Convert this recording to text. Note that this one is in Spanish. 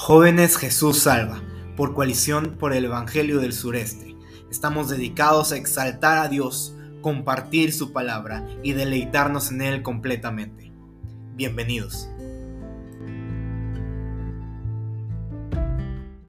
Jóvenes Jesús Salva, por coalición por el Evangelio del Sureste. Estamos dedicados a exaltar a Dios, compartir su palabra y deleitarnos en Él completamente. Bienvenidos.